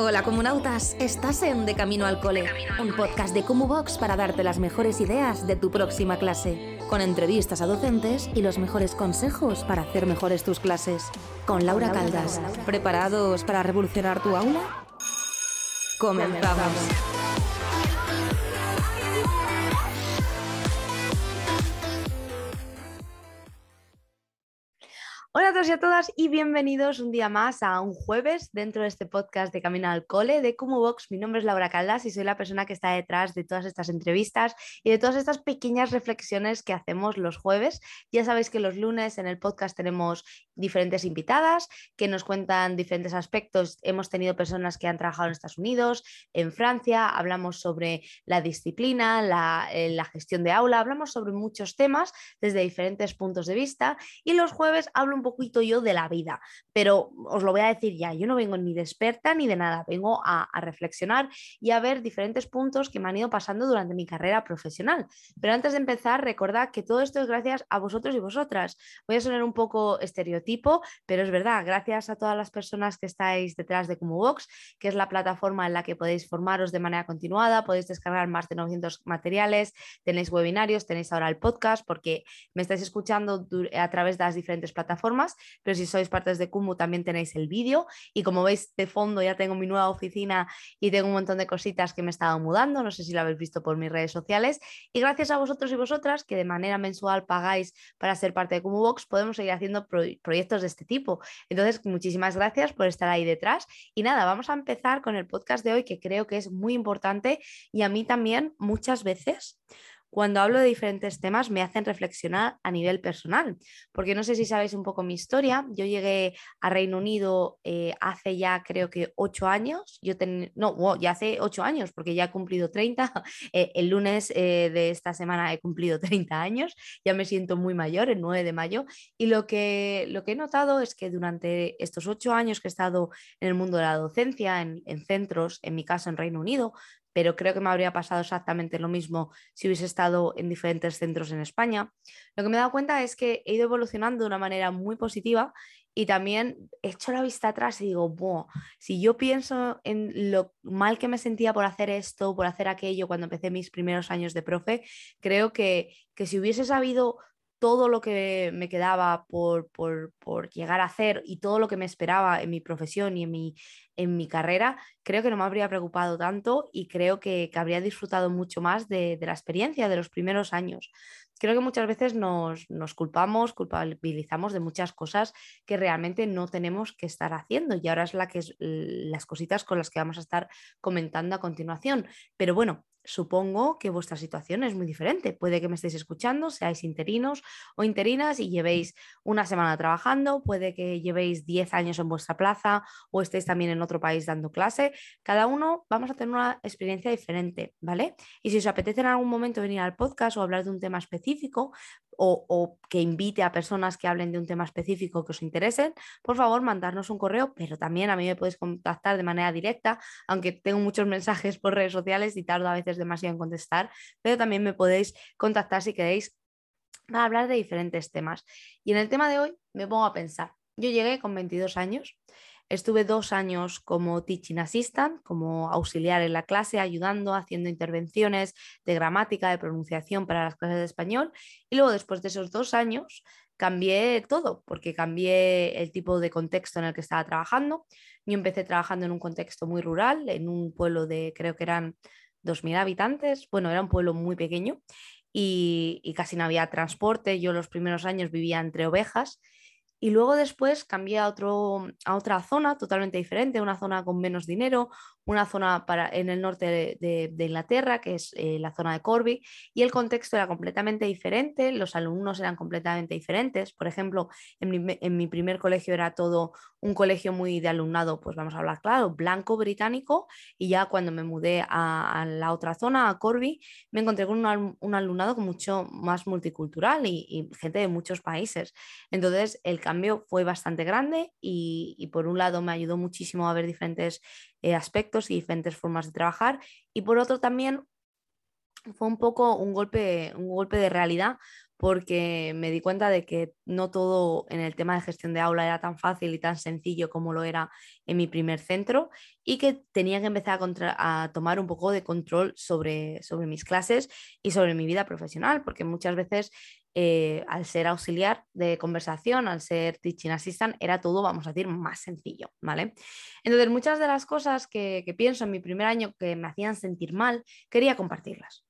Hola comunautas, estás en De Camino al Cole, un podcast de Box para darte las mejores ideas de tu próxima clase, con entrevistas a docentes y los mejores consejos para hacer mejores tus clases. Con Laura Caldas, ¿preparados para revolucionar tu aula? Comenzamos. Hola a todos y a todas y bienvenidos un día más a un jueves dentro de este podcast de Camino al Cole de Box. Mi nombre es Laura Caldas y soy la persona que está detrás de todas estas entrevistas y de todas estas pequeñas reflexiones que hacemos los jueves. Ya sabéis que los lunes en el podcast tenemos diferentes invitadas que nos cuentan diferentes aspectos. Hemos tenido personas que han trabajado en Estados Unidos, en Francia, hablamos sobre la disciplina, la, eh, la gestión de aula, hablamos sobre muchos temas desde diferentes puntos de vista y los jueves hablo un poquito yo de la vida, pero os lo voy a decir ya, yo no vengo ni de experta ni de nada, vengo a, reflexionar y a ver diferentes puntos que me han ido pasando durante mi carrera profesional. Pero antes de empezar, recordad que todo esto es gracias a vosotros y vosotras. Voy a sonar un poco estereotipo, pero es verdad, gracias a todas las personas que estáis detrás de Box, que es la plataforma en la que podéis formaros de manera continuada, podéis descargar más de 900 materiales, tenéis webinarios, tenéis ahora el podcast, porque me estáis escuchando a través de las diferentes plataformas pero si sois partes de Kumu también tenéis el vídeo. Y como veis de fondo ya tengo mi nueva oficina y tengo un montón de cositas que me he estado mudando, no sé si lo habéis visto por mis redes sociales. Y gracias a vosotros y vosotras que de manera mensual pagáis para ser parte de Kumu Box podemos seguir haciendo proyectos de este tipo. Entonces, muchísimas gracias por estar ahí detrás. Y nada, vamos a empezar con el podcast de hoy que creo que es muy importante y a mí también muchas veces cuando hablo de diferentes temas me hacen reflexionar a nivel personal, porque no sé si sabéis un poco mi historia, yo llegué a Reino Unido eh, hace ya creo que ocho años, yo no, ya hace ocho años, porque ya he cumplido 30, eh, el lunes eh, de esta semana he cumplido 30 años, ya me siento muy mayor, el 9 de mayo, y lo que, lo que he notado es que durante estos ocho años que he estado en el mundo de la docencia, en, en centros, en mi caso en Reino Unido, pero creo que me habría pasado exactamente lo mismo si hubiese estado en diferentes centros en España. Lo que me he dado cuenta es que he ido evolucionando de una manera muy positiva y también he hecho la vista atrás y digo, si yo pienso en lo mal que me sentía por hacer esto, por hacer aquello cuando empecé mis primeros años de profe, creo que, que si hubiese sabido todo lo que me quedaba por, llegar a hacer y todo lo que me esperaba en mi profesión y en mi, en mi carrera, creo que no me habría preocupado tanto y creo que, habría disfrutado mucho más de, de, la experiencia de los primeros años creo que muchas veces nos, culpamos, culpabilizamos de muchas cosas que realmente no tenemos que estar haciendo y ahora es la que es las cositas con las que vamos a estar comentando a continuación. Pero bueno, supongo que vuestra situación es muy diferente. Puede que me estéis escuchando, seáis interinos o interinas y llevéis una semana trabajando, puede que llevéis 10 años en vuestra plaza o estéis también en otro país dando clase. Cada uno vamos a tener una experiencia diferente, ¿vale? Y si os apetece en algún momento venir al podcast o hablar de un tema específico, o, que invite a personas que hablen de un tema específico que os interesen, por favor, mandarnos un correo, pero también a mí me podéis contactar de manera directa, aunque tengo muchos mensajes por redes sociales y tardo a veces demasiado en contestar, pero también me podéis contactar si queréis para hablar de diferentes temas. Y en el tema de hoy me pongo a pensar, yo llegué con 22 años, Estuve dos años como teaching assistant, como auxiliar en la clase, ayudando, haciendo intervenciones de gramática, de pronunciación para las clases de español. Y luego, después de esos dos años, cambié todo, porque cambié el tipo de contexto en el que estaba trabajando. Yo empecé trabajando en un contexto muy rural, en un pueblo de, creo que eran 2.000 habitantes. Bueno, era un pueblo muy pequeño y, y casi no había transporte. Yo los primeros años vivía entre ovejas y luego después cambié a, otro, a otra zona totalmente diferente, una zona con menos dinero, una zona para, en el norte de, Inglaterra, que es eh, la zona de Corby, y el contexto era completamente diferente, los alumnos eran completamente diferentes. Por ejemplo, en mi, primer colegio era todo un colegio muy de alumnado, pues vamos a hablar claro, blanco británico, y ya cuando me mudé a, la otra zona, a Corby, me encontré con un, alumnado mucho más multicultural y, y, gente de muchos países. Entonces, el cambio fue bastante grande y, y por un lado me ayudó muchísimo a ver diferentes eh, aspectos y diferentes formas de trabajar. Y por otro también fue un poco un golpe, un golpe de realidad porque me di cuenta de que no todo en el tema de gestión de aula era tan fácil y tan sencillo como lo era en mi primer centro y que tenía que empezar a, tomar un poco de control sobre, sobre mis clases y sobre mi vida profesional, porque muchas veces eh, al ser auxiliar de conversación, al ser teaching assistant, era todo, vamos a decir, más sencillo, ¿vale? Entonces, muchas de las cosas que, que pienso en mi primer año que me hacían sentir mal, quería compartirlas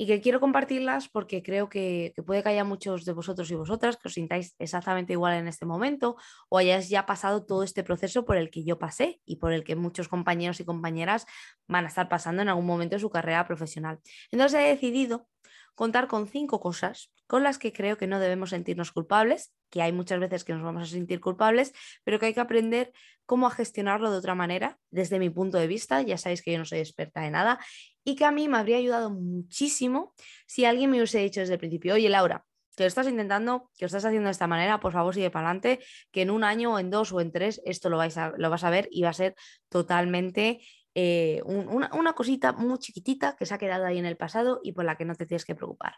y que quiero compartirlas porque creo que, puede que haya muchos de vosotros y vosotras que os sintáis exactamente igual en este momento o hayáis ya pasado todo este proceso por el que yo pasé y por el que muchos compañeros y compañeras van a estar pasando en algún momento de su carrera profesional. Entonces he decidido contar con cinco cosas con las que creo que no debemos sentirnos culpables, que hay muchas veces que nos vamos a sentir culpables, pero que hay que aprender cómo a gestionarlo de otra manera, desde mi punto de vista, ya sabéis que yo no soy experta de nada, y que a mí me habría ayudado muchísimo si alguien me hubiese dicho desde el principio, oye Laura, que lo estás intentando, que lo estás haciendo de esta manera, por favor sigue para adelante, que en un año o en dos o en tres esto lo, vais a, lo vas a ver y va a ser totalmente eh, una, cosita muy chiquitita que se ha quedado ahí en el pasado y por la que no te tienes que preocupar.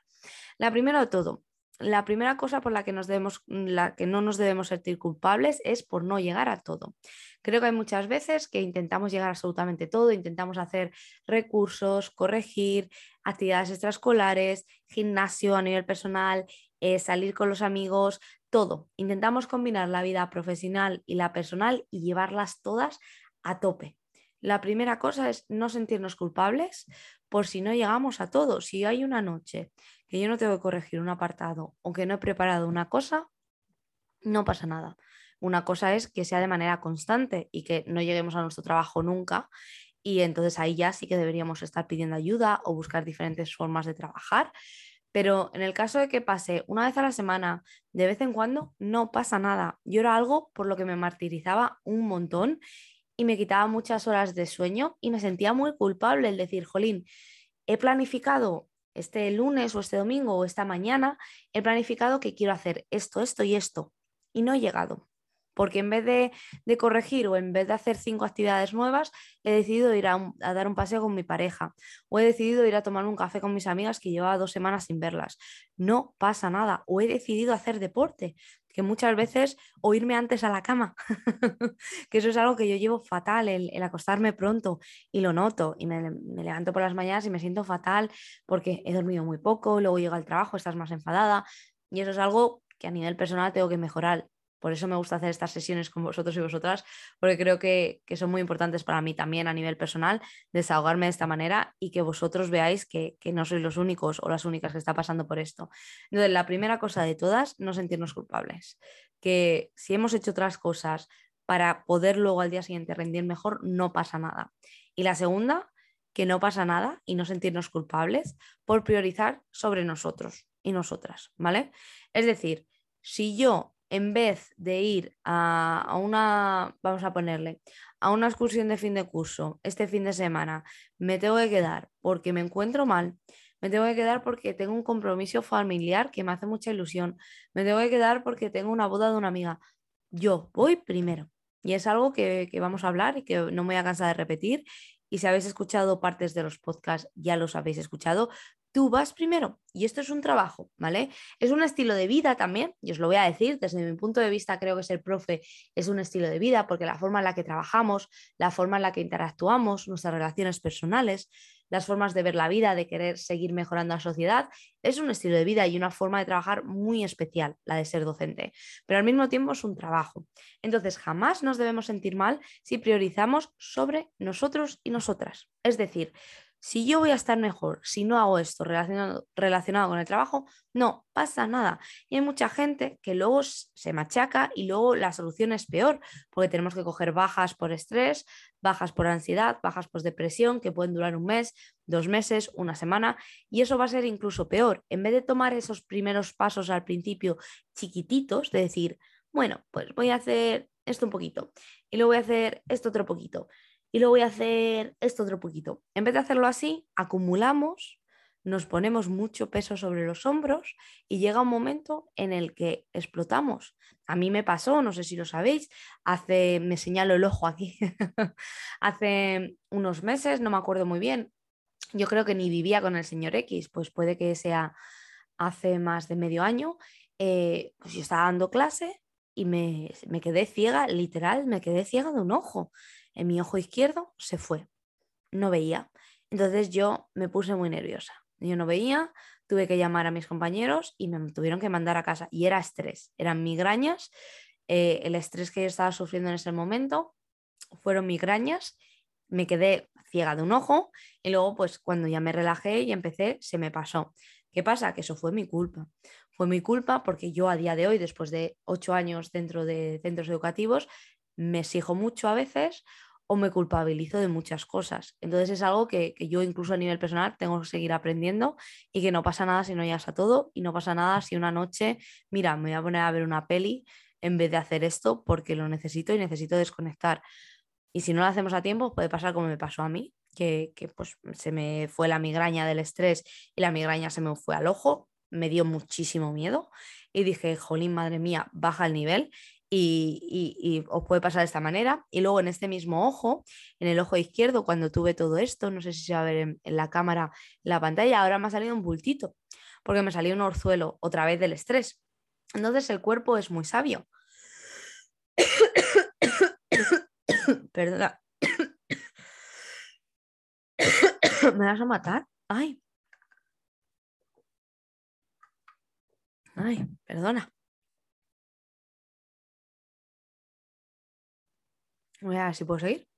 La primera de todo, la primera cosa por la que, nos debemos, la que no nos debemos sentir culpables es por no llegar a todo. Creo que hay muchas veces que intentamos llegar a absolutamente todo, intentamos hacer recursos, corregir, actividades extraescolares, gimnasio a nivel personal, eh, salir con los amigos, todo. Intentamos combinar la vida profesional y la personal y llevarlas todas a tope. La primera cosa es no sentirnos culpables por si no llegamos a todo. Si hay una noche que yo no tengo que corregir un apartado o que no he preparado una cosa, no pasa nada. Una cosa es que sea de manera constante y que no lleguemos a nuestro trabajo nunca. Y entonces ahí ya sí que deberíamos estar pidiendo ayuda o buscar diferentes formas de trabajar. Pero en el caso de que pase una vez a la semana, de vez en cuando, no pasa nada. Yo era algo por lo que me martirizaba un montón y me quitaba muchas horas de sueño y me sentía muy culpable el decir, jolín, he planificado este lunes o este domingo o esta mañana, he planificado que quiero hacer esto, esto y esto y no he llegado. Porque en vez de, corregir o en vez de hacer cinco actividades nuevas, he decidido ir a, a, dar un paseo con mi pareja o he decidido ir a tomar un café con mis amigas que llevaba dos semanas sin verlas. No pasa nada. O he decidido hacer deporte que muchas veces o irme antes a la cama, que eso es algo que yo llevo fatal, el, acostarme pronto y lo noto y me, levanto por las mañanas y me siento fatal porque he dormido muy poco, luego llego al trabajo, estás más enfadada y eso es algo que a nivel personal tengo que mejorar. Por eso me gusta hacer estas sesiones con vosotros y vosotras, porque creo que, son muy importantes para mí también a nivel personal, desahogarme de esta manera y que vosotros veáis que, no sois los únicos o las únicas que está pasando por esto. Entonces, la primera cosa de todas, no sentirnos culpables. Que si hemos hecho otras cosas para poder luego al día siguiente rendir mejor, no pasa nada. Y la segunda, que no pasa nada y no sentirnos culpables por priorizar sobre nosotros y nosotras, ¿vale? Es decir, si yo en vez de ir a, una, vamos a ponerle, a una excursión de fin de curso este fin de semana, me tengo que quedar porque me encuentro mal, me tengo que quedar porque tengo un compromiso familiar que me hace mucha ilusión, me tengo que quedar porque tengo una boda de una amiga. Yo voy primero. Y es algo que, que vamos a hablar y que no me voy a cansar de repetir. Y si habéis escuchado partes de los podcasts, ya los habéis escuchado, tú vas primero y esto es un trabajo, ¿vale? Es un estilo de vida también, y os lo voy a decir, desde mi punto de vista creo que ser profe es un estilo de vida porque la forma en la que trabajamos, la forma en la que interactuamos, nuestras relaciones personales, las formas de ver la vida, de querer seguir mejorando la sociedad, es un estilo de vida y una forma de trabajar muy especial, la de ser docente, pero al mismo tiempo es un trabajo. Entonces, jamás nos debemos sentir mal si priorizamos sobre nosotros y nosotras. Es decir, si yo voy a estar mejor si no hago esto relacionado, relacionado, con el trabajo, no pasa nada. Y hay mucha gente que luego se machaca y luego la solución es peor, porque tenemos que coger bajas por estrés, bajas por ansiedad, bajas por depresión, que pueden durar un mes, dos meses, una semana, y eso va a ser incluso peor. En vez de tomar esos primeros pasos al principio chiquititos, de decir, bueno, pues voy a hacer esto un poquito y luego voy a hacer esto otro poquito y luego voy a hacer esto otro poquito. En vez de hacerlo así, acumulamos, nos ponemos mucho peso sobre los hombros y llega un momento en el que explotamos. A mí me pasó, no sé si lo sabéis, hace, me señalo el ojo aquí, hace unos meses, no me acuerdo muy bien, yo creo que ni vivía con el señor X, pues puede que sea hace más de medio año, eh, pues yo estaba dando clase y me, me quedé ciega, literal, me quedé ciega de un ojo. En mi ojo izquierdo se fue, no veía. Entonces yo me puse muy nerviosa. Yo no veía, tuve que llamar a mis compañeros y me tuvieron que mandar a casa. Y era estrés, eran migrañas. Eh, el estrés que yo estaba sufriendo en ese momento fueron migrañas. Me quedé ciega de un ojo y luego pues cuando ya me relajé y empecé se me pasó. ¿Qué pasa? Que eso fue mi culpa. Fue mi culpa porque yo a día de hoy, después de ocho años dentro de centros educativos, me exijo mucho a veces o me culpabilizo de muchas cosas. Entonces es algo que, yo incluso a nivel personal tengo que seguir aprendiendo y que no pasa nada si no llegas a todo y no pasa nada si una noche, mira, me voy a poner a ver una peli en vez de hacer esto porque lo necesito y necesito desconectar. Y si no lo hacemos a tiempo, puede pasar como me pasó a mí, que, que pues se me fue la migraña del estrés y la migraña se me fue al ojo, me dio muchísimo miedo y dije, jolín, madre mía, baja el nivel y, os puede pasar de esta manera. Y luego en este mismo ojo, en el ojo izquierdo, cuando tuve todo esto, no sé si se va a ver en, la cámara, la pantalla, ahora me ha salido un bultito, porque me salió un orzuelo otra vez del estrés. Entonces el cuerpo es muy sabio. Perdona. ¿Me vas a matar? Ay. Ay, perdona. Voy a ver si puedo seguir.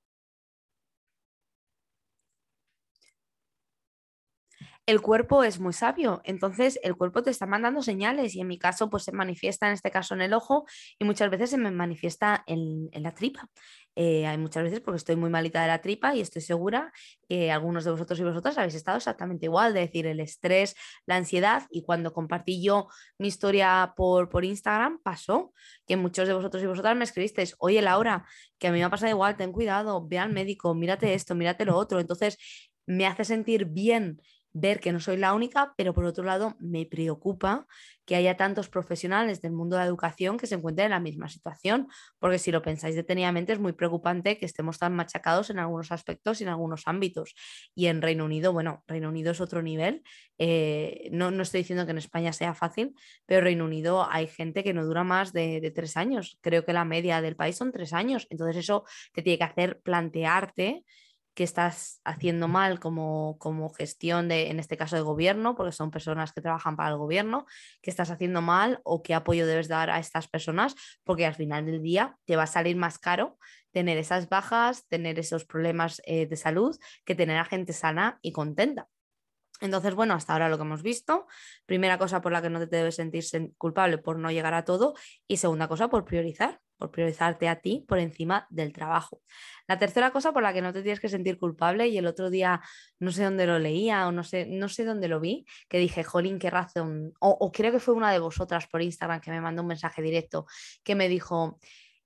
El cuerpo es muy sabio, entonces el cuerpo te está mandando señales y en mi caso pues se manifiesta en este caso en el ojo y muchas veces se me manifiesta en, la tripa. Eh, hay muchas veces porque estoy muy malita de la tripa y estoy segura que algunos de vosotros y vosotras habéis estado exactamente igual, de decir el estrés, la ansiedad y cuando compartí yo mi historia por, por Instagram pasó que muchos de vosotros y vosotras me escribisteis, oye Laura, que a mí me ha pasado igual, ten cuidado, ve al médico, mírate esto, mírate lo otro. Entonces me hace sentir bien ver que no soy la única, pero por otro lado me preocupa que haya tantos profesionales del mundo de la educación que se encuentren en la misma situación, porque si lo pensáis detenidamente es muy preocupante que estemos tan machacados en algunos aspectos y en algunos ámbitos. Y en Reino Unido, bueno, Reino Unido es otro nivel, eh, no, no, estoy diciendo que en España sea fácil, pero Reino Unido hay gente que no dura más de tres años, creo que la media del país son tres años, entonces eso te tiene que hacer plantearte que estás haciendo mal como, como gestión de, en este caso, de gobierno, porque son personas que trabajan para el gobierno, que estás haciendo mal o qué apoyo debes dar a estas personas, porque al final del día te va a salir más caro tener esas bajas, tener esos problemas eh, de salud, que tener a gente sana y contenta. Entonces, bueno, hasta ahora lo que hemos visto, primera cosa por la que no te debes sentir culpable por no llegar a todo y segunda cosa por priorizar, por priorizarte a ti por encima del trabajo. La tercera cosa por la que no te tienes que sentir culpable y el otro día no sé dónde lo leía o no sé, no sé dónde lo vi, que dije, jolín, qué razón, o, creo que fue una de vosotras por Instagram que me mandó un mensaje directo que me dijo,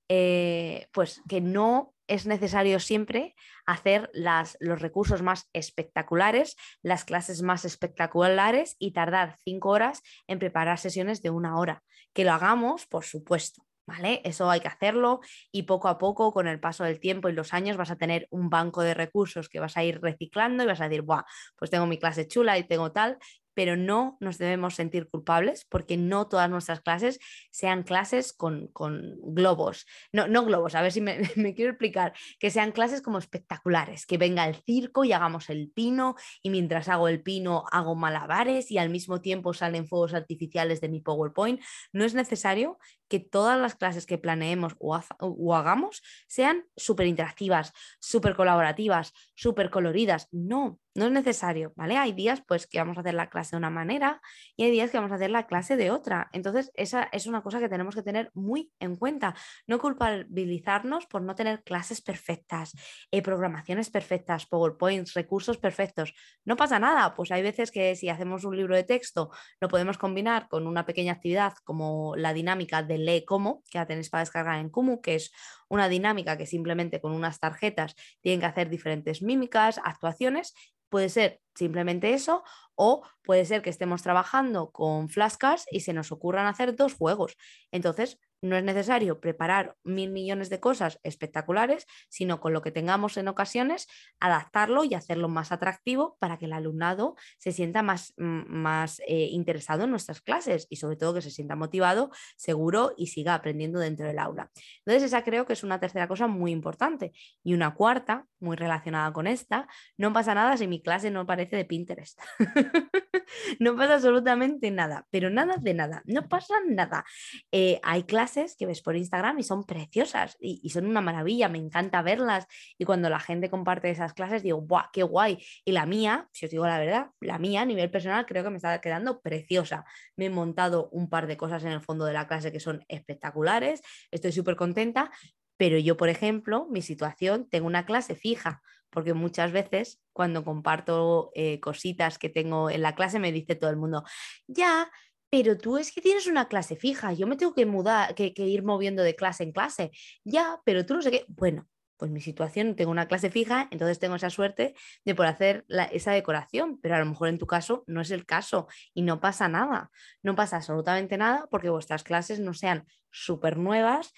eh, pues que no es necesario siempre hacer las, los recursos más espectaculares, las clases más espectaculares y tardar cinco horas en preparar sesiones de una hora. Que lo hagamos, por supuesto, ¿vale? Eso hay que hacerlo y poco a poco, con el paso del tiempo y los años, vas a tener un banco de recursos que vas a ir reciclando y vas a decir, Buah, pues tengo mi clase chula y tengo tal, pero no nos debemos sentir culpables porque no todas nuestras clases sean clases con, globos. No, no globos, a ver si me, quiero explicar, que sean clases como espectaculares, que venga el circo y hagamos el pino y mientras hago el pino hago malabares y al mismo tiempo salen fuegos artificiales de mi PowerPoint. No es necesario que todas las clases que planeemos o, hagamos sean súper interactivas, súper colaborativas, súper coloridas. No, no es necesario, ¿vale? Hay días pues que vamos a hacer la clase de una manera y hay días que vamos a hacer la clase de otra. Entonces, esa es una cosa que tenemos que tener muy en cuenta. No culpabilizarnos por no tener clases perfectas, eh, programaciones perfectas, PowerPoints, recursos perfectos. No pasa nada, pues hay veces que si hacemos un libro de texto lo podemos combinar con una pequeña actividad como la dinámica de Lee Como, que la tenéis para descargar en Kumu, que es una dinámica que simplemente con unas tarjetas tienen que hacer diferentes mímicas, actuaciones. Puede ser simplemente eso o puede ser que estemos trabajando con flashcards y se nos ocurran hacer dos juegos. Entonces, no es necesario preparar mil millones de cosas espectaculares, sino con lo que tengamos en ocasiones, adaptarlo y hacerlo más atractivo para que el alumnado se sienta más, mm, más eh, interesado en nuestras clases y sobre todo que se sienta motivado, seguro y siga aprendiendo dentro del aula. Entonces esa creo que es una tercera cosa muy importante. Y una cuarta, muy relacionada con esta, no pasa nada si mi clase no parece de Pinterest. no pasa absolutamente nada, pero nada de nada, no pasa nada. Eh, hay clases que ves por Instagram y son preciosas y, son una maravilla, me encanta verlas y cuando la gente comparte esas clases digo, ¡buah, qué guay! Y la mía, si os digo la verdad, la mía a nivel personal creo que me está quedando preciosa. Me he montado un par de cosas en el fondo de la clase que son espectaculares, estoy súper contenta, pero yo, por ejemplo, mi situación, tengo una clase fija, porque muchas veces cuando comparto eh, cositas que tengo en la clase me dice todo el mundo, ya, pero tú es que tienes una clase fija, yo me tengo que mudar, que, ir moviendo de clase en clase, ya, pero tú no sé qué, bueno. Pues mi situación, tengo una clase fija, entonces tengo esa suerte de poder hacer esa decoración, pero a lo mejor en tu caso no es el caso y no pasa nada, no pasa absolutamente nada porque vuestras clases no sean súper nuevas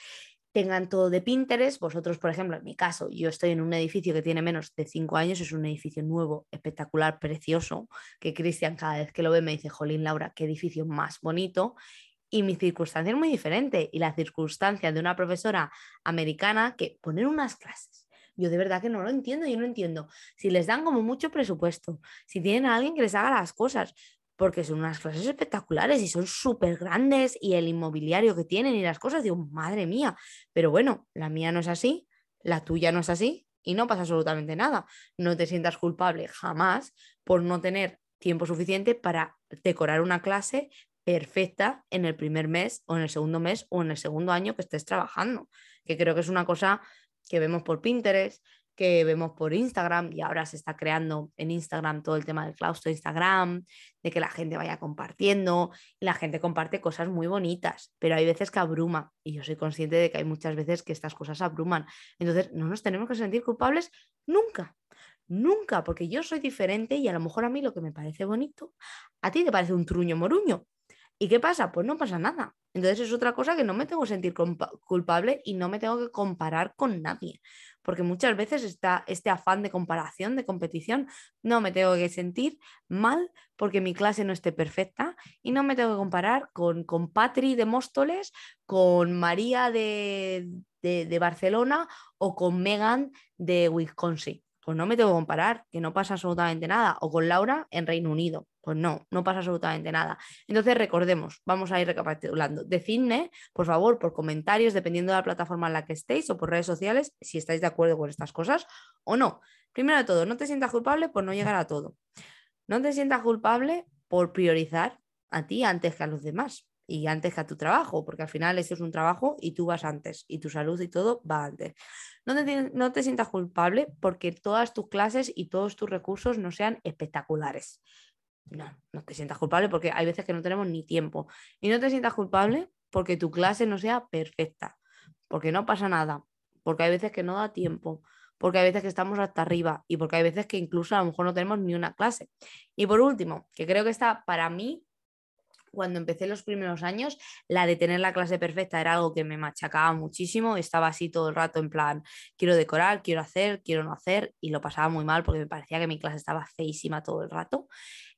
tengan todo de Pinterest. Vosotros, por ejemplo, en mi caso, yo estoy en un edificio que tiene menos de cinco años, es un edificio nuevo, espectacular, precioso, que Cristian cada vez que lo ve me dice, Jolín, Laura, qué edificio más bonito. Y mi circunstancia es muy diferente. Y la circunstancia de una profesora americana que poner unas clases. Yo de verdad que no lo entiendo, yo no entiendo. Si les dan como mucho presupuesto, si tienen a alguien que les haga las cosas, porque son unas clases espectaculares y son súper grandes y el inmobiliario que tienen y las cosas, digo, madre mía, pero bueno, la mía no es así, la tuya no es así y no pasa absolutamente nada. No te sientas culpable jamás por no tener tiempo suficiente para decorar una clase perfecta en el primer mes o en el segundo mes o en el segundo año que estés trabajando, que creo que es una cosa que vemos por Pinterest, que vemos por Instagram y ahora se está creando en Instagram todo el tema del claustro de Instagram, de que la gente vaya compartiendo y la gente comparte cosas muy bonitas, pero hay veces que abruma y yo soy consciente de que hay muchas veces que estas cosas abruman. Entonces no nos tenemos que sentir culpables nunca. Nunca, porque yo soy diferente y a lo mejor a mí lo que me parece bonito, a ti te parece un truño moruño. ¿Y qué pasa? Pues no pasa nada. Entonces es otra cosa que no me tengo que sentir culpable y no me tengo que comparar con nadie porque muchas veces está este afán de comparación, de competición, no me tengo que sentir mal porque mi clase no esté perfecta y no me tengo que comparar con, con Patri de Móstoles, con María de, de Barcelona o con Megan de Wisconsin pues no me tengo que comparar, que no pasa absolutamente nada. O con Laura en Reino Unido, pues no, no pasa absolutamente nada. Entonces recordemos, vamos a ir recapitulando. Decidme, por favor, por comentarios, dependiendo de la plataforma en la que estéis o por redes sociales, si estáis de acuerdo con estas cosas o no. Primero de todo, no te sientas culpable por no llegar a todo. No te sientas culpable por priorizar a ti antes que a los demás y antes que a tu trabajo, porque al final eso es un trabajo y tú vas antes y tu salud y todo va antes. No te, no te sientas culpable porque todas tus clases y todos tus recursos no sean espectaculares. No, no te sientas culpable porque hay veces que no tenemos ni tiempo. Y no te sientas culpable porque tu clase no sea perfecta, porque no pasa nada, porque hay veces que no da tiempo, porque hay veces que estamos hasta arriba y porque hay veces que incluso a lo mejor no tenemos ni una clase. Y por último, que creo que está para mí cuando empecé los primeros años, la de tener la clase perfecta era algo que me machacaba muchísimo. Estaba así todo el rato en plan, quiero decorar, quiero hacer, quiero no hacer, y lo pasaba muy mal porque me parecía que mi clase estaba feísima todo el rato.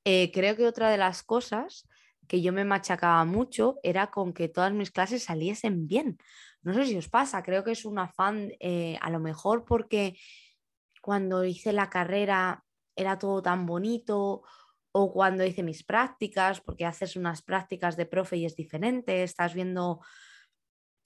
Eh, creo que otra de las cosas que yo me machacaba mucho era con que todas mis clases saliesen bien. No sé si os pasa, creo que es un afán, eh, a lo mejor porque cuando hice la carrera era todo tan bonito o cuando hice mis prácticas, porque haces unas prácticas de profe y es diferente, estás viendo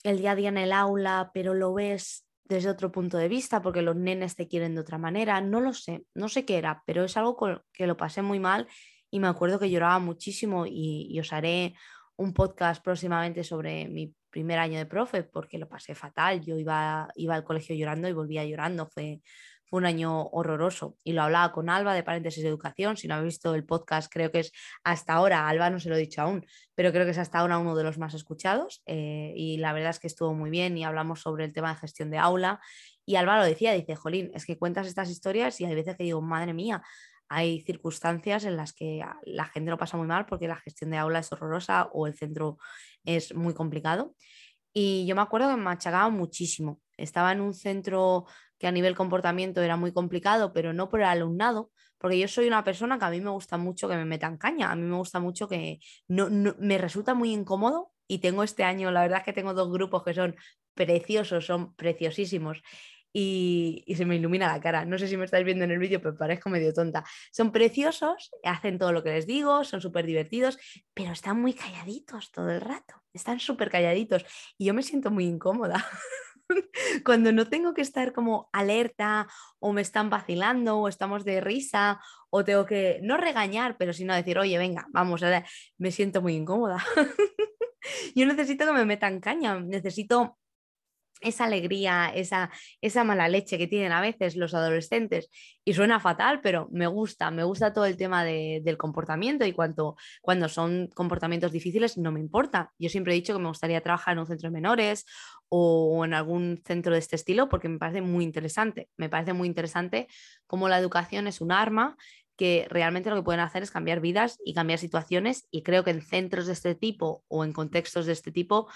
el día a día en el aula, pero lo ves desde otro punto de vista, porque los nenes te quieren de otra manera, no lo sé, no sé qué era, pero es algo que lo pasé muy mal y me acuerdo que lloraba muchísimo y, os haré un podcast próximamente sobre mi primer año de profe, porque lo pasé fatal, yo iba, iba al colegio llorando y volvía llorando, fue, fue un año horroroso. Y lo hablaba con Alba de Paréntesis de Educación. Si no habéis visto el podcast, creo que es hasta ahora, Alba no se lo he dicho aún, pero creo que es hasta ahora uno de los más escuchados. Eh, y la verdad es que estuvo muy bien y hablamos sobre el tema de gestión de aula. Y Alba lo decía, dice, Jolín, es que cuentas estas historias y hay veces que digo, madre mía, hay circunstancias en las que la gente lo pasa muy mal porque la gestión de aula es horrorosa o el centro es muy complicado. y yo me acuerdo que me machacaba muchísimo. Estaba en un centro que a nivel comportamiento era muy complicado, pero no por el alumnado, porque yo soy una persona que a mí me gusta mucho que me metan caña, a mí me gusta mucho que no, me resulta muy incómodo y tengo este año, la verdad es que tengo dos grupos que son preciosos, son preciosísimos. Y, y, se me ilumina la cara. No sé si me estáis viendo en el vídeo, pero parezco medio tonta. Son preciosos, hacen todo lo que les digo, son súper divertidos, pero están muy calladitos todo el rato. Están súper calladitos y yo me siento muy incómoda. cuando no tengo que estar como alerta o me están vacilando o estamos de risa o tengo que no regañar, pero sino decir, oye, venga, vamos, a ver, me siento muy incómoda. Yo necesito que me metan caña, necesito esa alegría, esa, esa mala leche que tienen a veces los adolescentes. Y suena fatal, pero me gusta, me gusta todo el tema del comportamiento y cuando, cuando son comportamientos difíciles no me importa. Yo siempre he dicho que me gustaría trabajar en un centro de menores o en algún centro de este estilo porque me parece muy interesante. Me parece muy interesante cómo la educación es un arma que realmente lo que pueden hacer es cambiar vidas y cambiar situaciones y creo que en centros de este tipo o en contextos de este tipo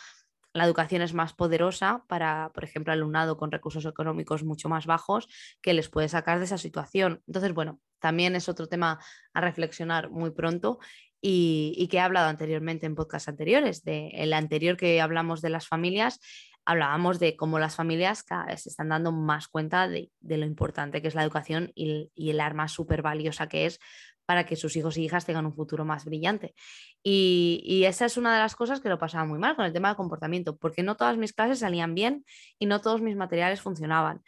la educación es más poderosa para, por ejemplo, alumnado con recursos económicos mucho más bajos que les puede sacar de esa situación. Entonces, bueno, también es otro tema a reflexionar muy pronto y, que he hablado anteriormente en podcasts anteriores. De el anterior que hablamos de las familias, hablábamos de cómo las familias cada vez se están dando más cuenta de, lo importante que es la educación y, y el arma súper valiosa que es para que sus hijos y hijas tengan un futuro más brillante. Y, esa es una de las cosas que lo pasaba muy mal con el tema del comportamiento, porque no todas mis clases salían bien y no todos mis materiales funcionaban.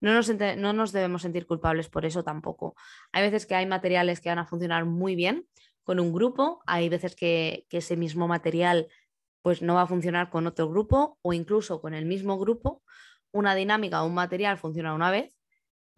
No nos, no nos debemos sentir culpables por eso tampoco. Hay veces que hay materiales que van a funcionar muy bien con un grupo, hay veces que, que ese mismo material pues no va a funcionar con otro grupo o incluso con el mismo grupo. Una dinámica o un material funciona una vez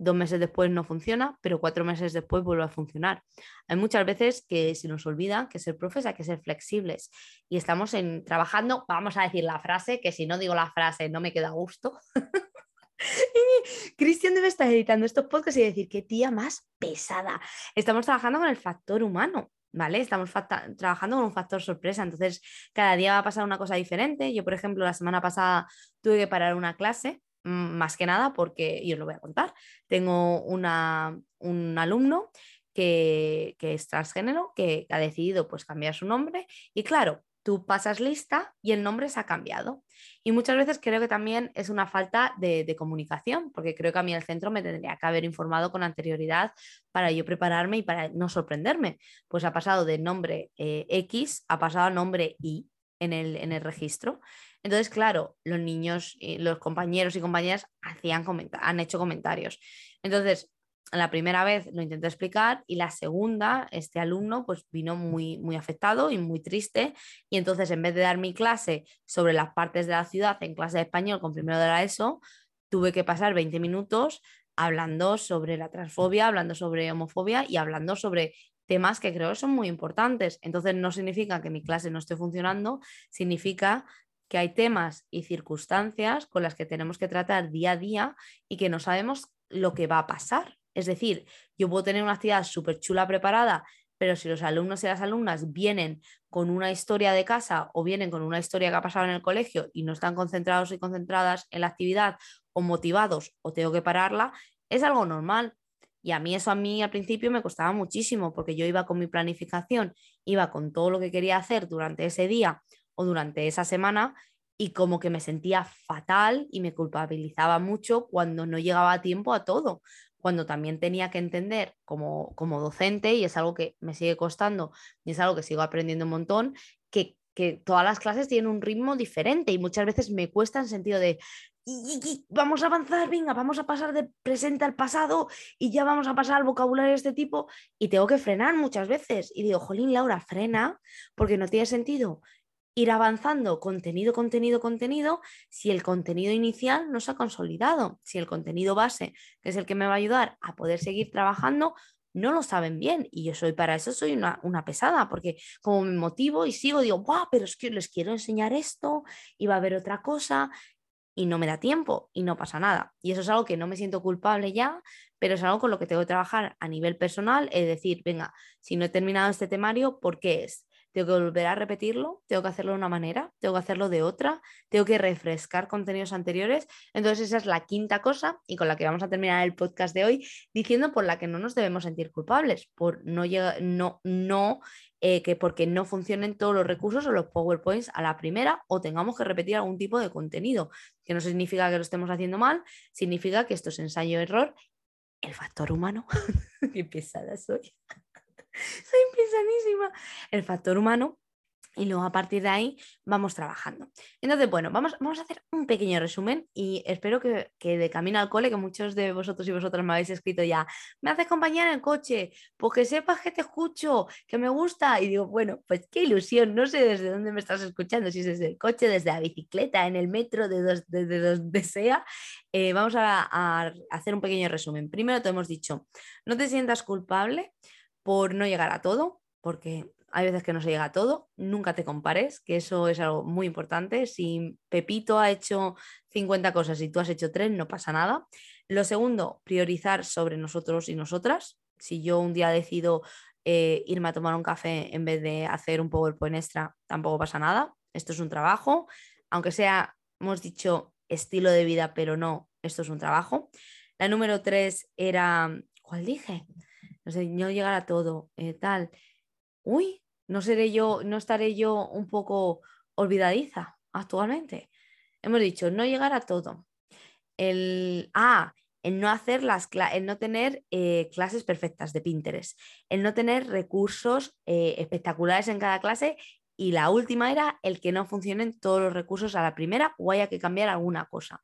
dos meses después no funciona, pero cuatro meses después vuelve a funcionar. Hay muchas veces que se nos olvida que ser profes hay que ser flexibles y estamos en, trabajando, vamos a decir la frase, que si no digo la frase no me queda gusto. Cristian debe estar editando estos podcasts y decir, qué tía más pesada. Estamos trabajando con el factor humano. ¿Vale? Estamos trabajando con un factor sorpresa, entonces cada día va a pasar una cosa diferente. Yo, por ejemplo, la semana pasada tuve que parar una clase más que nada porque, y os lo voy a contar, tengo una, un alumno que, que, es transgénero, que ha decidido pues cambiar su nombre y claro, tú pasas lista y el nombre se ha cambiado. Y muchas veces creo que también es una falta de, comunicación, porque creo que a mí el centro me tendría que haber informado con anterioridad para yo prepararme y para no sorprenderme. Pues ha pasado de nombre eh, X, ha pasado a nombre Y en el, en el registro. Entonces, claro, los niños, los compañeros y compañeras hacían han hecho comentarios. Entonces, la primera vez lo intenté explicar y la segunda, este alumno pues vino muy, muy afectado y muy triste y entonces en vez de dar mi clase sobre las partes de la ciudad en clase de español con primero de la ESO, tuve que pasar 20 minutos hablando sobre la transfobia, hablando sobre homofobia y hablando sobre temas que creo que son muy importantes. Entonces no significa que mi clase no esté funcionando, significa que hay temas y circunstancias con las que tenemos que tratar día a día y que no sabemos lo que va a pasar. Es decir, yo puedo tener una actividad súper chula preparada, pero si los alumnos y las alumnas vienen con una historia de casa o vienen con una historia que ha pasado en el colegio y no están concentrados y concentradas en la actividad o motivados o tengo que pararla, es algo normal. Y a mí eso a mí al principio me costaba muchísimo porque yo iba con mi planificación, iba con todo lo que quería hacer durante ese día o durante esa semana y como que me sentía fatal y me culpabilizaba mucho cuando no llegaba a tiempo a todo, cuando también tenía que entender como, como docente, y es algo que me sigue costando y es algo que sigo aprendiendo un montón, que, que todas las clases tienen un ritmo diferente y muchas veces me cuesta en sentido de, vamos a avanzar, venga, vamos a pasar de presente al pasado y ya vamos a pasar al vocabulario de este tipo y tengo que frenar muchas veces. Y digo, jolín, Laura, frena, porque no tiene sentido ir avanzando contenido, contenido, contenido, si el contenido inicial no se ha consolidado, si el contenido base, que es el que me va a ayudar a poder seguir trabajando, no lo saben bien. Y yo soy para eso, soy una, pesada, porque como me motivo y sigo, digo, ¡guau! Pero es que les quiero enseñar esto y va a haber otra cosa y no me da tiempo y no pasa nada. Y eso es algo que no me siento culpable ya, pero es algo con lo que tengo que trabajar a nivel personal, es decir, venga, si no he terminado este temario, ¿por qué es? Tengo que volver a repetirlo, tengo que hacerlo de una manera, tengo que hacerlo de otra, tengo que refrescar contenidos anteriores. Entonces esa es la quinta cosa y con la que vamos a terminar el podcast de hoy diciendo por la que no nos debemos sentir culpables, por no, no, no eh, que porque no funcionen todos los recursos o los PowerPoints a la primera o tengamos que repetir algún tipo de contenido, que no significa que lo estemos haciendo mal, significa que esto es ensayo-error. El factor humano, qué pesada soy. Soy pesadísima. El factor humano y luego a partir de ahí vamos trabajando. Entonces, bueno, vamos, vamos a hacer un pequeño resumen y espero que, que, de camino al cole, que muchos de vosotros y vosotras me habéis escrito ya, me haces compañía en el coche, pues que sepas que te escucho, que me gusta. Y digo, bueno, pues qué ilusión, no sé desde dónde me estás escuchando, si es desde el coche, desde la bicicleta, en el metro, de desde donde sea. Eh, vamos a hacer un pequeño resumen. Primero te hemos dicho, no te sientas culpable por no llegar a todo, porque hay veces que no se llega a todo, nunca te compares, que eso es algo muy importante. Si Pepito ha hecho 50 cosas y tú has hecho 3, no pasa nada. Lo segundo, priorizar sobre nosotros y nosotras. Si yo un día decido eh, irme a tomar un café en vez de hacer un PowerPoint extra, tampoco pasa nada. Esto es un trabajo, aunque sea, hemos dicho, estilo de vida, pero no, esto es un trabajo. La número 3 era, ¿cuál dije? No sé, no llegar a todo, eh, tal. Uy, no seré yo, no estaré yo un poco olvidadiza actualmente. Hemos dicho, no llegar a todo. El, ah, el no hacer las el no tener eh, clases perfectas de Pinterest, el no tener recursos eh, espectaculares en cada clase y la última era el que no funcionen todos los recursos a la primera o haya que cambiar alguna cosa.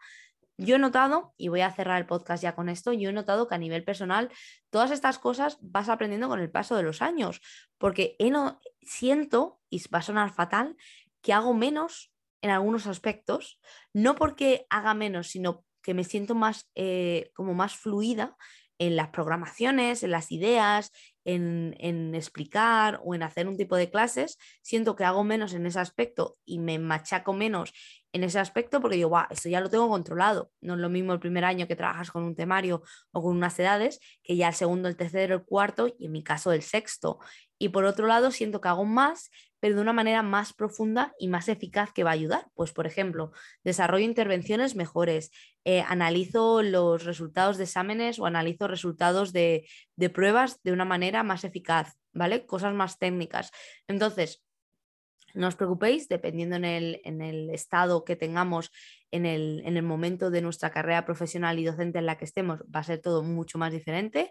Yo he notado, y voy a cerrar el podcast ya con esto, yo he notado que a nivel personal todas estas cosas vas aprendiendo con el paso de los años, porque no, siento, y va a sonar fatal, que hago menos en algunos aspectos, no porque haga menos, sino que me siento más eh, como más fluida en las programaciones, en las ideas, en, explicar o en hacer un tipo de clases, siento que hago menos en ese aspecto y me machaco menos en ese aspecto porque digo, esto ya lo tengo controlado. No es lo mismo el primer año que trabajas con un temario o con unas edades que ya el segundo, el tercero, el cuarto y en mi caso el sexto. Y por otro lado, siento que hago más, pero de una manera más profunda y más eficaz que va a ayudar. Pues, por ejemplo, desarrollo intervenciones mejores, eh, analizo los resultados de exámenes o analizo resultados de, de pruebas de una manera más eficaz, ¿vale? Cosas más técnicas. Entonces, no os preocupéis, dependiendo en el, estado que tengamos en el, en el, momento de nuestra carrera profesional y docente en la que estemos, va a ser todo mucho más diferente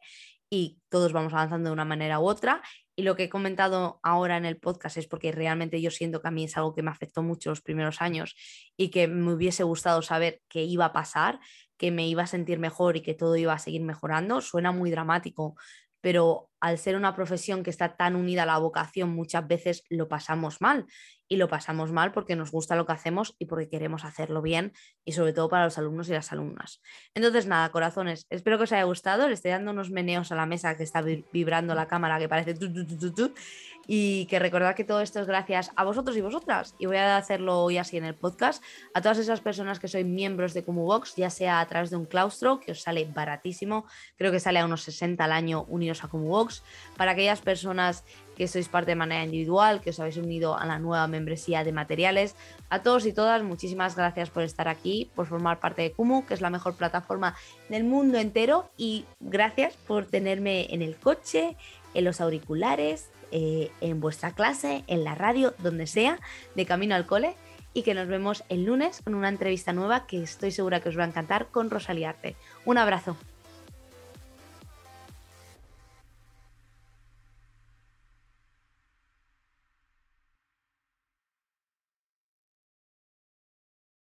y todos vamos avanzando de una manera u otra. Y lo que he comentado ahora en el podcast es porque realmente yo siento que a mí es algo que me afectó mucho los primeros años y que me hubiese gustado saber qué iba a pasar, que me iba a sentir mejor y que todo iba a seguir mejorando. Suena muy dramático, pero al ser una profesión que está tan unida a la vocación, muchas veces lo pasamos mal. Y lo pasamos mal porque nos gusta lo que hacemos y porque queremos hacerlo bien y sobre todo para los alumnos y las alumnas. Entonces, nada, corazones, espero que os haya gustado. Le estoy dando unos meneos a la mesa que está vibrando la cámara que parece y que recordad que todo esto es gracias a vosotros y vosotras. Y voy a hacerlo hoy así en el podcast. A todas esas personas que sois miembros de Box, ya sea a través de un claustro, que os sale baratísimo, creo que sale a unos 60 al año unidos a Para aquellas personas que sois parte de manera individual, que os habéis unido a la nueva membresía de materiales. A todos y todas, muchísimas gracias por estar aquí, por formar parte de Kumu, que es la mejor plataforma del mundo entero. Y gracias por tenerme en el coche, en los auriculares, eh, en vuestra clase, en la radio, donde sea, de camino al cole. Y que nos vemos el lunes con una entrevista nueva que estoy segura que os va a encantar con Rosalía Arte. Un abrazo.